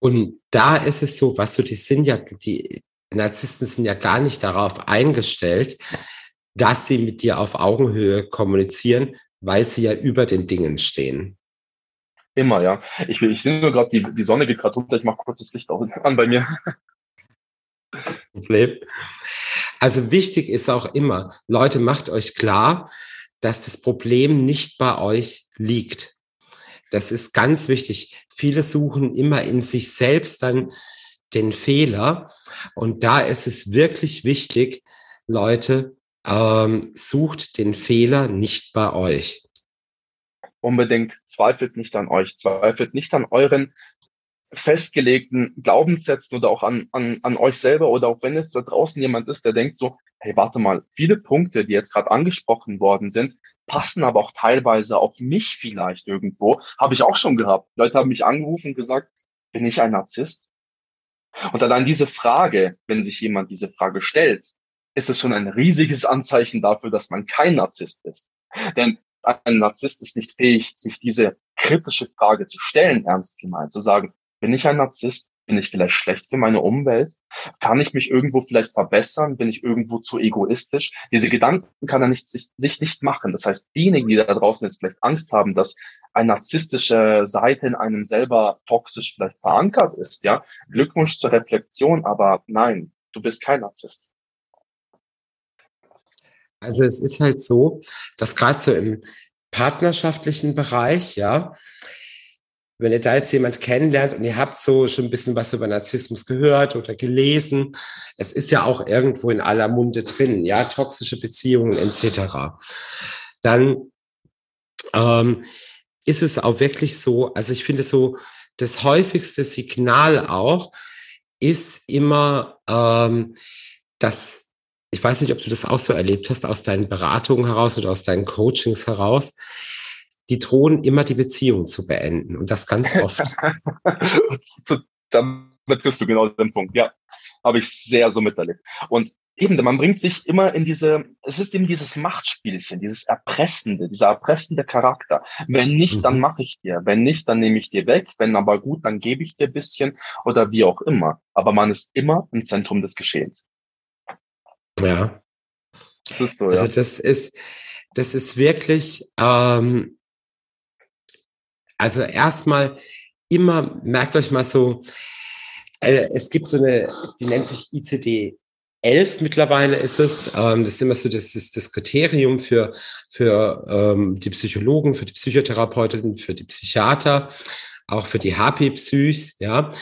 Und da ist es so, was du, die sind ja, die Narzissten sind ja gar nicht darauf eingestellt, dass sie mit dir auf Augenhöhe kommunizieren, weil sie ja über den Dingen stehen. Immer, ja. Ich, ich sehe nur gerade, die, die Sonne geht gerade runter, ich mache kurz das Licht an bei mir. Problem. Also wichtig ist auch immer, Leute, macht euch klar, dass das Problem nicht bei euch liegt. Das ist ganz wichtig. Viele suchen immer in sich selbst dann den Fehler. Und da ist es wirklich wichtig, Leute, ähm, sucht den Fehler nicht bei euch. Unbedingt zweifelt nicht an euch, zweifelt nicht an euren festgelegten Glaubenssätzen oder auch an, an, an euch selber oder auch wenn jetzt da draußen jemand ist, der denkt so, hey, warte mal, viele Punkte, die jetzt gerade angesprochen worden sind, passen aber auch teilweise auf mich vielleicht irgendwo. Habe ich auch schon gehabt. Leute haben mich angerufen und gesagt, bin ich ein Narzisst? Und allein diese Frage, wenn sich jemand diese Frage stellt, ist es schon ein riesiges Anzeichen dafür, dass man kein Narzisst ist. Denn ein Narzisst ist nicht fähig, sich diese kritische Frage zu stellen, ernst gemeint, zu sagen, bin ich ein Narzisst? Bin ich vielleicht schlecht für meine Umwelt? Kann ich mich irgendwo vielleicht verbessern? Bin ich irgendwo zu egoistisch? Diese Gedanken kann er nicht, sich, sich nicht machen. Das heißt, diejenigen, die da draußen jetzt vielleicht Angst haben, dass eine narzisstische Seite in einem selber toxisch vielleicht verankert ist, ja, Glückwunsch zur Reflexion, aber nein, du bist kein Narzisst. Also es ist halt so, dass gerade so im partnerschaftlichen Bereich, ja, wenn ihr da jetzt jemand kennenlernt und ihr habt so schon ein bisschen was über Narzissmus gehört oder gelesen, es ist ja auch irgendwo in aller Munde drin, ja, toxische Beziehungen etc., dann ähm, ist es auch wirklich so, also ich finde so, das häufigste Signal auch ist immer, ähm, dass ich weiß nicht, ob du das auch so erlebt hast aus deinen Beratungen heraus oder aus deinen Coachings heraus, die drohen immer die Beziehung zu beenden und das ganz oft. Damit triffst du genau den Punkt. Ja, habe ich sehr so miterlebt. Und eben, man bringt sich immer in diese, es ist eben dieses Machtspielchen, dieses Erpressende, dieser erpressende Charakter. Wenn nicht, mhm. dann mache ich dir. Wenn nicht, dann nehme ich dir weg. Wenn aber gut, dann gebe ich dir bisschen oder wie auch immer. Aber man ist immer im Zentrum des Geschehens. Ja. Das ist so, also ja. das ist, das ist wirklich, ähm, also erstmal immer, merkt euch mal so, äh, es gibt so eine, die nennt sich ICD 11 mittlerweile ist es. Ähm, das ist immer so das, ist das Kriterium für, für ähm, die Psychologen, für die Psychotherapeutinnen, für die Psychiater, auch für die HP-Psychs, ja.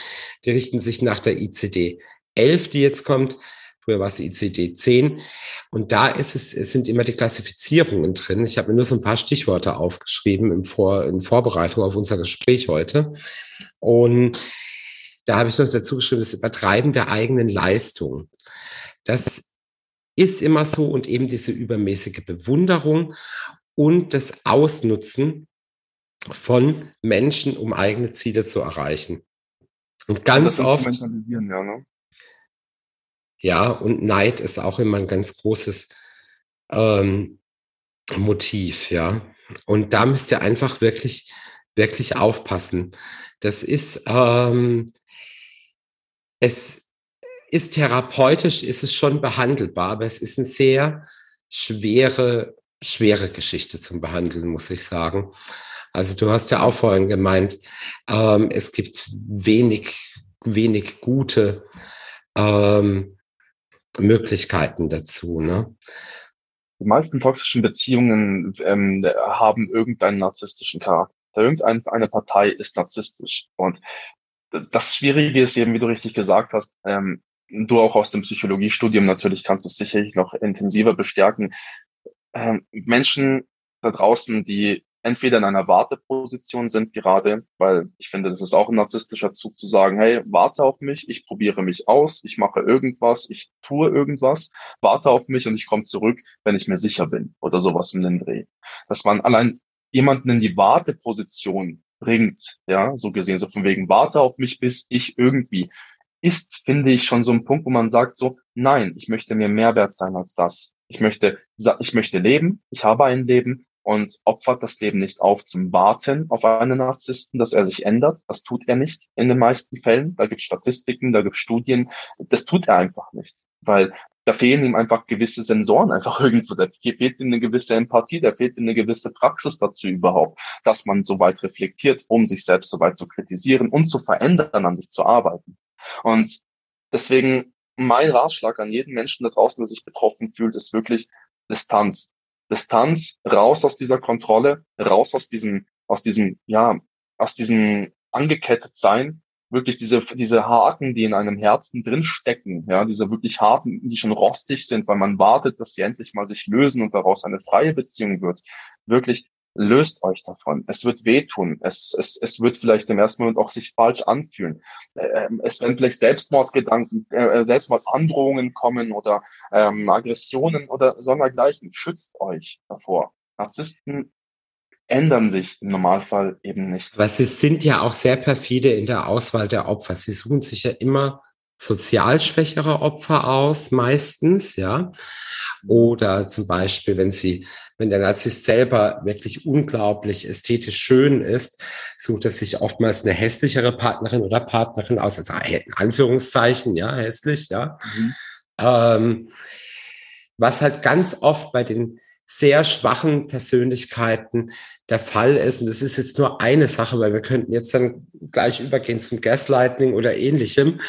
Die richten sich nach der ICD 11, die jetzt kommt. Früher war es ICD-10. Und da ist es, es sind immer die Klassifizierungen drin. Ich habe mir nur so ein paar Stichworte aufgeschrieben im Vor, in Vorbereitung auf unser Gespräch heute. Und da habe ich noch dazu geschrieben, das Übertreiben der eigenen Leistung. Das ist immer so und eben diese übermäßige Bewunderung und das Ausnutzen von Menschen, um eigene Ziele zu erreichen. Und ganz oft. Ja, ne? Ja, und Neid ist auch immer ein ganz großes ähm, Motiv, ja. Und da müsst ihr einfach wirklich, wirklich aufpassen. Das ist, ähm, es ist therapeutisch, ist es schon behandelbar, aber es ist eine sehr schwere, schwere Geschichte zum Behandeln, muss ich sagen. Also du hast ja auch vorhin gemeint, ähm, es gibt wenig, wenig gute ähm, Möglichkeiten dazu. Ne? Die meisten toxischen Beziehungen ähm, haben irgendeinen narzisstischen Charakter. Irgendeine Partei ist narzisstisch. Und das Schwierige ist eben, wie du richtig gesagt hast, ähm, du auch aus dem Psychologiestudium natürlich kannst du es sicherlich noch intensiver bestärken. Ähm, Menschen da draußen, die entweder in einer Warteposition sind gerade, weil ich finde, das ist auch ein narzisstischer Zug zu sagen, hey, warte auf mich, ich probiere mich aus, ich mache irgendwas, ich tue irgendwas, warte auf mich und ich komme zurück, wenn ich mir sicher bin oder sowas um den Dreh. Dass man allein jemanden in die Warteposition bringt, ja, so gesehen, so von wegen, warte auf mich, bis ich irgendwie, ist, finde ich, schon so ein Punkt, wo man sagt so, nein, ich möchte mir mehr wert sein als das. Ich möchte, ich möchte leben, ich habe ein Leben und opfert das Leben nicht auf zum Warten auf einen Narzissten, dass er sich ändert. Das tut er nicht in den meisten Fällen. Da gibt es Statistiken, da gibt es Studien. Das tut er einfach nicht, weil da fehlen ihm einfach gewisse Sensoren einfach irgendwo. Da fehlt ihm eine gewisse Empathie, da fehlt ihm eine gewisse Praxis dazu überhaupt, dass man so weit reflektiert, um sich selbst so weit zu kritisieren und zu verändern, an sich zu arbeiten. Und deswegen mein Ratschlag an jeden Menschen da draußen, der sich betroffen fühlt, ist wirklich Distanz. Distanz, raus aus dieser Kontrolle, raus aus diesem, aus diesem, ja, aus diesem angekettet sein, wirklich diese, diese Haken, die in einem Herzen drinstecken, ja, diese wirklich harten, die schon rostig sind, weil man wartet, dass sie endlich mal sich lösen und daraus eine freie Beziehung wird, wirklich löst euch davon. Es wird wehtun. Es, es, es wird vielleicht im ersten Moment auch sich falsch anfühlen. Ähm, es werden vielleicht Selbstmordgedanken, äh, äh, Selbstmordandrohungen kommen oder ähm, Aggressionen oder sondergleichen. Schützt euch davor. Narzissten ändern sich im Normalfall eben nicht. Was sie sind ja auch sehr perfide in der Auswahl der Opfer. Sie suchen sich ja immer sozial schwächere Opfer aus, meistens, ja. Oder zum Beispiel, wenn sie, wenn der Narzisst selber wirklich unglaublich ästhetisch schön ist, sucht er sich oftmals eine hässlichere Partnerin oder Partnerin aus, also in Anführungszeichen, ja, hässlich, ja. Mhm. Ähm, was halt ganz oft bei den sehr schwachen Persönlichkeiten der Fall ist. Und das ist jetzt nur eine Sache, weil wir könnten jetzt dann gleich übergehen zum Gaslighting oder ähnlichem.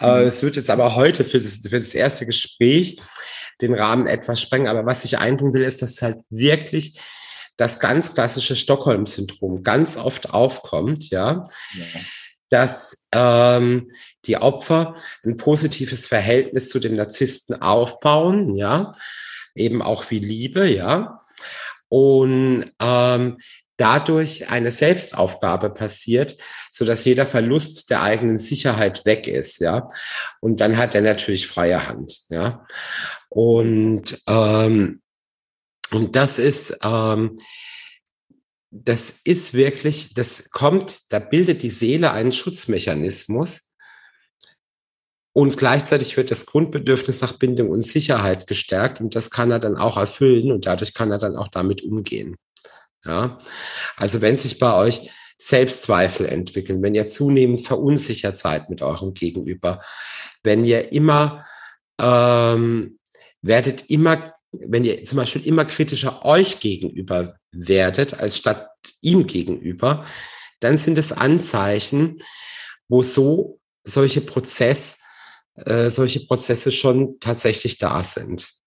Äh, mhm. Es wird jetzt aber heute für das, für das erste Gespräch den Rahmen etwas sprengen. Aber was ich einbringen will, ist, dass halt wirklich das ganz klassische Stockholm-Syndrom ganz oft aufkommt, ja, ja. dass ähm, die Opfer ein positives Verhältnis zu den Narzissten aufbauen, ja, eben auch wie Liebe, ja. Und ähm, dadurch eine Selbstaufgabe passiert, so dass jeder Verlust der eigenen Sicherheit weg ist, ja. Und dann hat er natürlich freie Hand, ja. Und ähm, und das ist ähm, das ist wirklich, das kommt, da bildet die Seele einen Schutzmechanismus, und gleichzeitig wird das Grundbedürfnis nach Bindung und Sicherheit gestärkt und das kann er dann auch erfüllen und dadurch kann er dann auch damit umgehen. Ja, also wenn sich bei euch Selbstzweifel entwickeln, wenn ihr zunehmend verunsichert seid mit eurem Gegenüber, wenn ihr immer ähm, werdet immer, wenn ihr zum Beispiel immer kritischer euch gegenüber werdet, als statt ihm gegenüber, dann sind es Anzeichen, wo so solche Prozess äh, solche Prozesse schon tatsächlich da sind.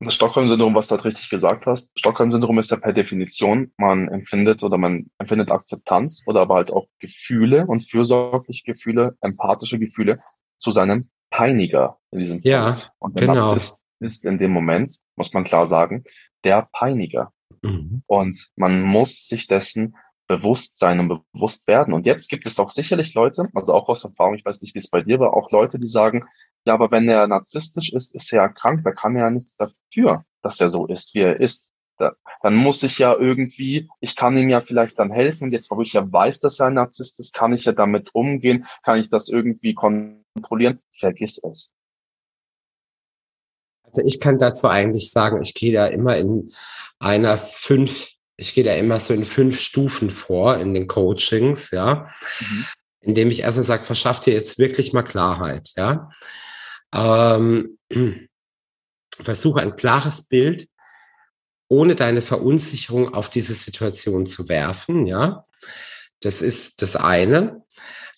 Das Stockholm-Syndrom, was du halt richtig gesagt hast, Stockholm-Syndrom ist ja per Definition, man empfindet oder man empfindet Akzeptanz oder aber halt auch Gefühle und fürsorgliche Gefühle, empathische Gefühle zu seinem Peiniger in diesem ja, Punkt. Und der genau. Narzisst ist in dem Moment, muss man klar sagen, der Peiniger. Mhm. Und man muss sich dessen Bewusstsein und bewusst werden. Und jetzt gibt es auch sicherlich Leute, also auch aus Erfahrung, ich weiß nicht, wie es bei dir war, auch Leute, die sagen, ja, aber wenn er narzisstisch ist, ist er ja krank, da kann er ja nichts dafür, dass er so ist, wie er ist. Da, dann muss ich ja irgendwie, ich kann ihm ja vielleicht dann helfen. Und jetzt, wo ich ja weiß, dass er ein Narzisst ist, kann ich ja damit umgehen, kann ich das irgendwie kontrollieren. Vergiss es. Also ich kann dazu eigentlich sagen, ich gehe da immer in einer fünf ich gehe da immer so in fünf Stufen vor in den Coachings, ja, mhm. indem ich erstens sage, verschafft dir jetzt wirklich mal Klarheit, ja. Ähm, versuche ein klares Bild ohne deine Verunsicherung auf diese Situation zu werfen, ja. Das ist das eine.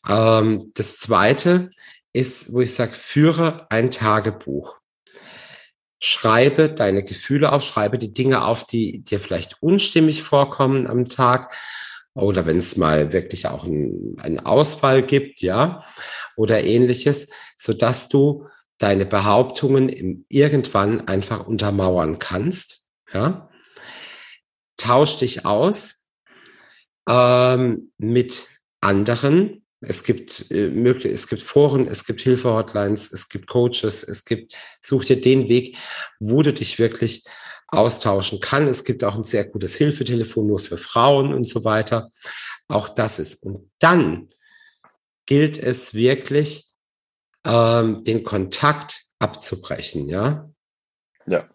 Ähm, das zweite ist, wo ich sage, führe ein Tagebuch schreibe deine Gefühle auf, schreibe die Dinge auf, die dir vielleicht unstimmig vorkommen am Tag oder wenn es mal wirklich auch einen, einen Ausfall gibt, ja, oder ähnliches, so dass du deine Behauptungen irgendwann einfach untermauern kannst, ja. Tausch dich aus ähm, mit anderen, es gibt äh, möglich, es gibt Foren, es gibt Hilfehotlines, es gibt Coaches, es gibt, such dir den Weg, wo du dich wirklich austauschen kann. Es gibt auch ein sehr gutes Hilfetelefon nur für Frauen und so weiter. Auch das ist. Und dann gilt es wirklich, ähm, den Kontakt abzubrechen, ja. Ja.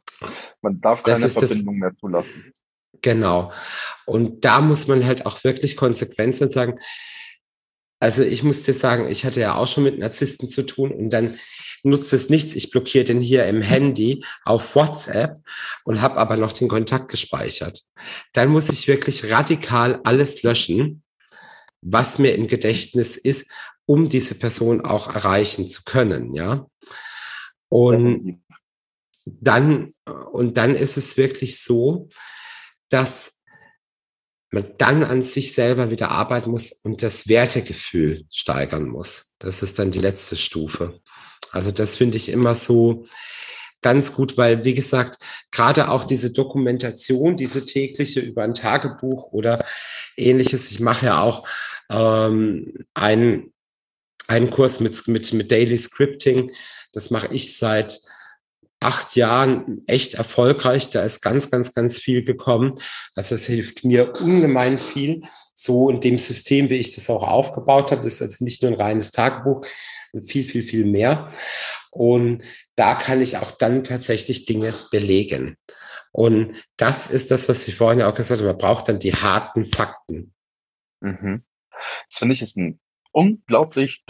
Man darf keine Verbindung das, mehr zulassen. Genau. Und da muss man halt auch wirklich konsequent sein und sagen, also ich muss dir sagen, ich hatte ja auch schon mit Narzissten zu tun und dann nutzt es nichts. Ich blockiere den hier im Handy auf WhatsApp und habe aber noch den Kontakt gespeichert. Dann muss ich wirklich radikal alles löschen, was mir im Gedächtnis ist, um diese Person auch erreichen zu können, ja. Und dann, und dann ist es wirklich so, dass man dann an sich selber wieder arbeiten muss und das Wertegefühl steigern muss. Das ist dann die letzte Stufe. Also das finde ich immer so ganz gut, weil, wie gesagt, gerade auch diese Dokumentation, diese tägliche über ein Tagebuch oder ähnliches. Ich mache ja auch ähm, einen, einen Kurs mit, mit, mit Daily Scripting. Das mache ich seit acht Jahren echt erfolgreich. Da ist ganz, ganz, ganz viel gekommen. Also es hilft mir ungemein viel. So in dem System, wie ich das auch aufgebaut habe. Das ist also nicht nur ein reines Tagebuch, viel, viel, viel mehr. Und da kann ich auch dann tatsächlich Dinge belegen. Und das ist das, was ich vorhin auch gesagt habe. Man braucht dann die harten Fakten. Mhm. Das finde ich ist ein unglaublich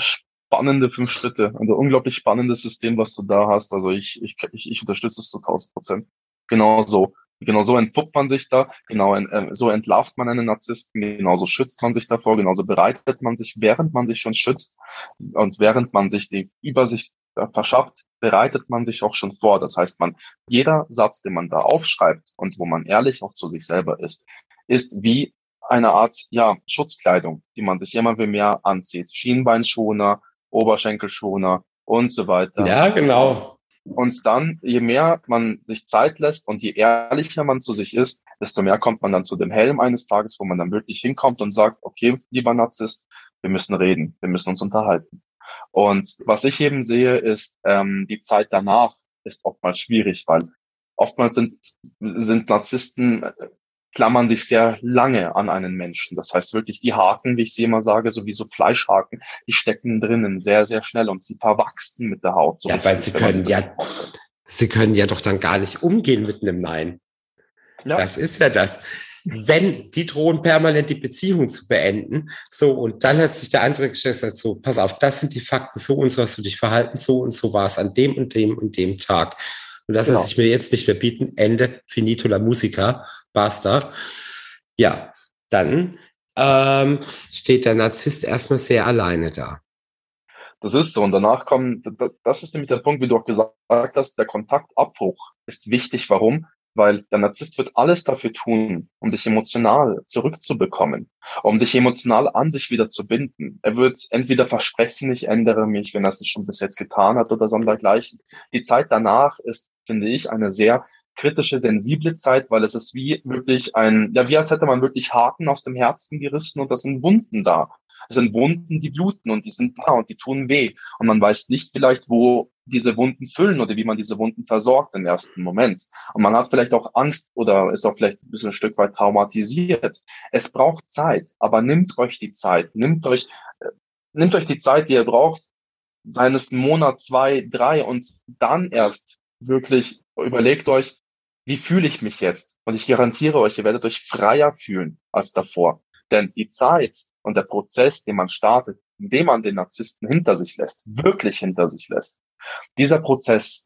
spannende fünf Schritte, ein unglaublich spannendes System, was du da hast. Also ich, ich, ich, ich unterstütze es zu 1000 Prozent. Genau so. Genau so entpuppt man sich da, genau äh, so entlarvt man einen Narzissten, genauso schützt man sich davor, genauso bereitet man sich, während man sich schon schützt und während man sich die Übersicht verschafft, bereitet man sich auch schon vor. Das heißt, man, jeder Satz, den man da aufschreibt und wo man ehrlich auch zu sich selber ist, ist wie eine Art, ja, Schutzkleidung, die man sich immer mehr anzieht. Schienbeinschoner, Oberschenkelschoner und so weiter. Ja, genau. Und dann, je mehr man sich Zeit lässt und je ehrlicher man zu sich ist, desto mehr kommt man dann zu dem Helm eines Tages, wo man dann wirklich hinkommt und sagt, okay, lieber Narzisst, wir müssen reden, wir müssen uns unterhalten. Und was ich eben sehe, ist, ähm, die Zeit danach ist oftmals schwierig, weil oftmals sind, sind Narzissten äh, klammern sich sehr lange an einen Menschen. Das heißt wirklich, die Haken, wie ich sie immer sage, so wie so Fleischhaken, die stecken drinnen sehr, sehr schnell und sie verwachsen mit der Haut. So ja, weil sie können ja, sie können ja doch dann gar nicht umgehen mit einem Nein. Ja. Das ist ja das. Wenn die drohen permanent die Beziehung zu beenden, so und dann hat sich der andere gestellt gesagt, so, pass auf, das sind die Fakten, so und so hast du dich verhalten, so und so war es an dem und dem und dem Tag. Und das genau. ich mir jetzt nicht mehr bieten. Ende, finito la musica, basta. Ja, dann ähm, steht der Narzisst erstmal sehr alleine da. Das ist so. Und danach kommt, das ist nämlich der Punkt, wie du auch gesagt hast, der Kontaktabbruch ist wichtig. Warum? Weil der Narzisst wird alles dafür tun, um dich emotional zurückzubekommen, um dich emotional an sich wieder zu binden. Er wird entweder versprechen, ich ändere mich, wenn er es schon bis jetzt getan hat oder so dergleichen. Die Zeit danach ist, finde ich, eine sehr kritische, sensible Zeit, weil es ist wie wirklich ein, ja, wie als hätte man wirklich Haken aus dem Herzen gerissen und das sind Wunden da. Es sind Wunden, die bluten und die sind da und die tun weh. Und man weiß nicht vielleicht, wo diese Wunden füllen oder wie man diese Wunden versorgt im ersten Moment. Und man hat vielleicht auch Angst oder ist auch vielleicht ein bisschen ein Stück weit traumatisiert. Es braucht Zeit, aber nimmt euch die Zeit, nimmt euch, äh, nimmt euch die Zeit, die ihr braucht, seines Monat, zwei, drei und dann erst wirklich überlegt euch, wie fühle ich mich jetzt? Und ich garantiere euch, ihr werdet euch freier fühlen als davor. Denn die Zeit und der Prozess, den man startet, indem man den Narzissten hinter sich lässt, wirklich hinter sich lässt, dieser Prozess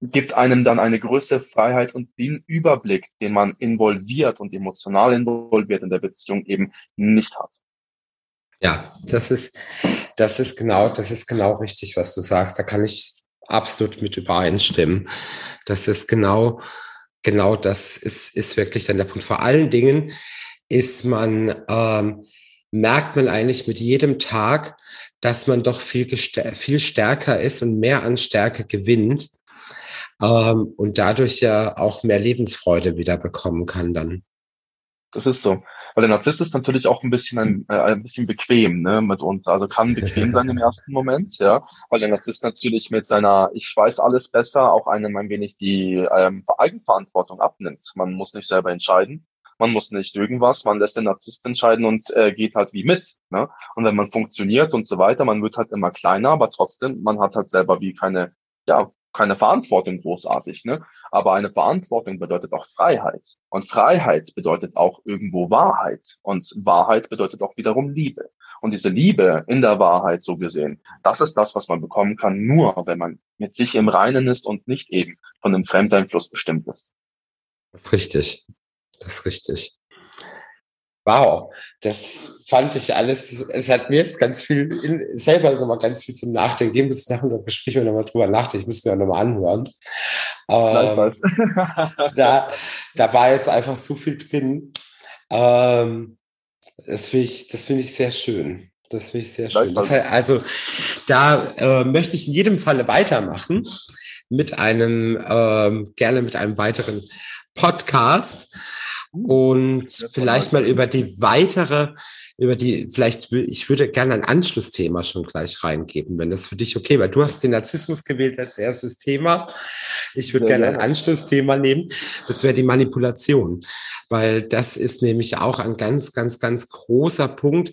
gibt einem dann eine größere Freiheit und den Überblick, den man involviert und emotional involviert in der Beziehung eben nicht hat. Ja, das ist, das ist genau, das ist genau richtig, was du sagst. Da kann ich absolut mit übereinstimmen. Das ist genau, genau das ist, ist wirklich dann der Punkt. Vor allen Dingen ist man, ähm, merkt man eigentlich mit jedem Tag, dass man doch viel, viel stärker ist und mehr an Stärke gewinnt ähm, und dadurch ja auch mehr Lebensfreude wieder bekommen kann dann. Das ist so. Weil der Narzisst ist natürlich auch ein bisschen ein, äh, ein bisschen bequem, ne, mitunter. Also kann bequem sein im ersten Moment, ja. Weil der Narzisst natürlich mit seiner Ich weiß alles besser auch einem ein wenig die ähm, Eigenverantwortung abnimmt. Man muss nicht selber entscheiden. Man muss nicht irgendwas, man lässt den Narzisst entscheiden und äh, geht halt wie mit. Ne? Und wenn man funktioniert und so weiter, man wird halt immer kleiner, aber trotzdem, man hat halt selber wie keine, ja, keine Verantwortung großartig, ne? Aber eine Verantwortung bedeutet auch Freiheit. Und Freiheit bedeutet auch irgendwo Wahrheit. Und Wahrheit bedeutet auch wiederum Liebe. Und diese Liebe in der Wahrheit, so gesehen, das ist das, was man bekommen kann, nur wenn man mit sich im Reinen ist und nicht eben von dem Fremdeinfluss bestimmt ist. Ist richtig. Das ist richtig. Wow, das fand ich alles, es hat mir jetzt ganz viel, in, selber nochmal ganz viel zum Nachdenken gegeben, bis nach unserem Gespräch nochmal drüber nachdenken, ich muss mir auch nochmal anhören. Ähm, da, da war jetzt einfach so viel drin. Ähm, das finde ich, das finde ich sehr schön. Das finde ich sehr schön. Das heißt, also da äh, möchte ich in jedem Falle weitermachen mit einem, ähm, gerne mit einem weiteren Podcast. Und vielleicht mal über die weitere, über die, vielleicht, ich würde gerne ein Anschlussthema schon gleich reingeben, wenn das für dich okay, weil du hast den Narzissmus gewählt als erstes Thema. Ich würde gerne ein Anschlussthema nehmen. Das wäre die Manipulation, weil das ist nämlich auch ein ganz, ganz, ganz großer Punkt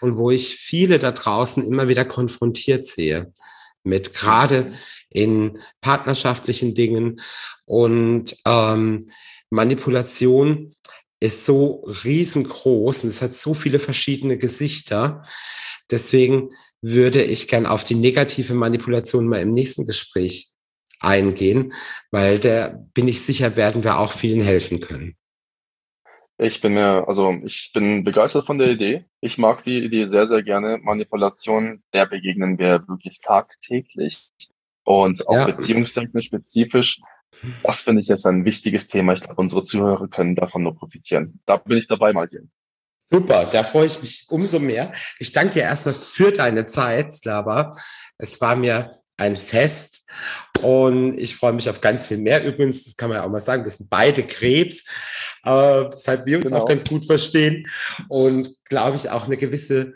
und wo ich viele da draußen immer wieder konfrontiert sehe mit gerade in partnerschaftlichen Dingen. Und ähm, Manipulation ist so riesengroß und es hat so viele verschiedene Gesichter. Deswegen würde ich gern auf die negative Manipulation mal im nächsten Gespräch eingehen, weil da bin ich sicher, werden wir auch vielen helfen können. Ich bin mir, also ich bin begeistert von der Idee. Ich mag die Idee sehr, sehr gerne. Manipulation, der begegnen wir wirklich tagtäglich. Und auch ja. beziehungstechnisch spezifisch das finde ich ist ein wichtiges Thema. Ich glaube, unsere Zuhörer können davon nur profitieren. Da bin ich dabei, Martin. Super, da freue ich mich umso mehr. Ich danke dir erstmal für deine Zeit, Slava. Es war mir ein Fest und ich freue mich auf ganz viel mehr. Übrigens, das kann man ja auch mal sagen, wir sind beide Krebs, äh, weshalb wir uns genau. auch ganz gut verstehen und glaube ich auch eine gewisse,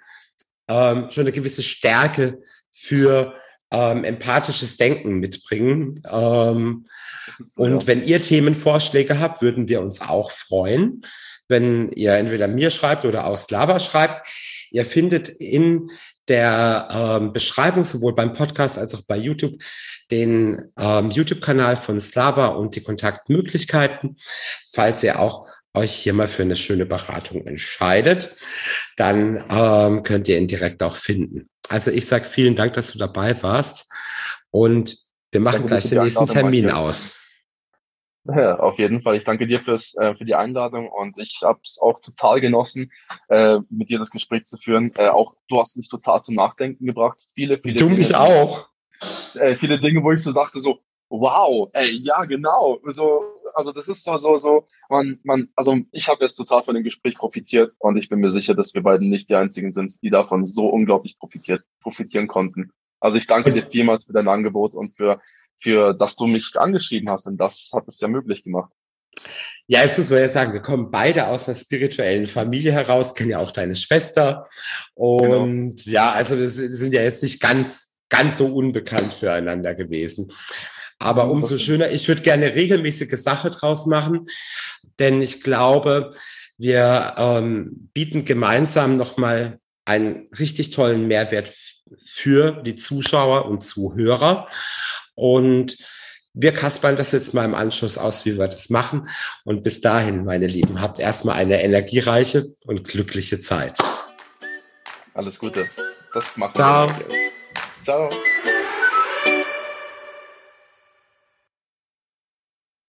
ähm, schon eine gewisse Stärke für ähm, empathisches Denken mitbringen. Ähm, und ja. wenn ihr Themenvorschläge habt, würden wir uns auch freuen, wenn ihr entweder mir schreibt oder aus Slava schreibt. Ihr findet in der ähm, Beschreibung sowohl beim Podcast als auch bei YouTube den ähm, YouTube-Kanal von Slava und die Kontaktmöglichkeiten. Falls ihr auch euch hier mal für eine schöne Beratung entscheidet, dann ähm, könnt ihr ihn direkt auch finden. Also ich sage vielen Dank, dass du dabei warst und wir machen gleich den nächsten Termin aus. Ja, auf jeden Fall. Ich danke dir fürs, äh, für die Einladung und ich habe es auch total genossen, äh, mit dir das Gespräch zu führen. Äh, auch du hast mich total zum Nachdenken gebracht. Viele, viele. Du Dinge, mich auch. Äh, viele Dinge, wo ich so dachte, so, wow, ey, ja, genau. So, also das ist so, so, so, man, man, also ich habe jetzt total von dem Gespräch profitiert und ich bin mir sicher, dass wir beiden nicht die einzigen sind, die davon so unglaublich profitiert, profitieren konnten. Also ich danke dir vielmals für dein Angebot und für, für, dass du mich angeschrieben hast, denn das hat es ja möglich gemacht. Ja, jetzt muss man ja sagen, wir kommen beide aus einer spirituellen Familie heraus, kennen ja auch deine Schwester. Und genau. ja, also wir sind ja jetzt nicht ganz, ganz so unbekannt füreinander gewesen. Aber umso schöner, ich würde gerne regelmäßige Sache draus machen, denn ich glaube, wir ähm, bieten gemeinsam nochmal einen richtig tollen Mehrwert für die Zuschauer und Zuhörer. Und wir kaspern das jetzt mal im Anschluss aus, wie wir das machen. Und bis dahin, meine Lieben, habt erstmal eine energiereiche und glückliche Zeit. Alles Gute. Das macht Ciao. Ciao.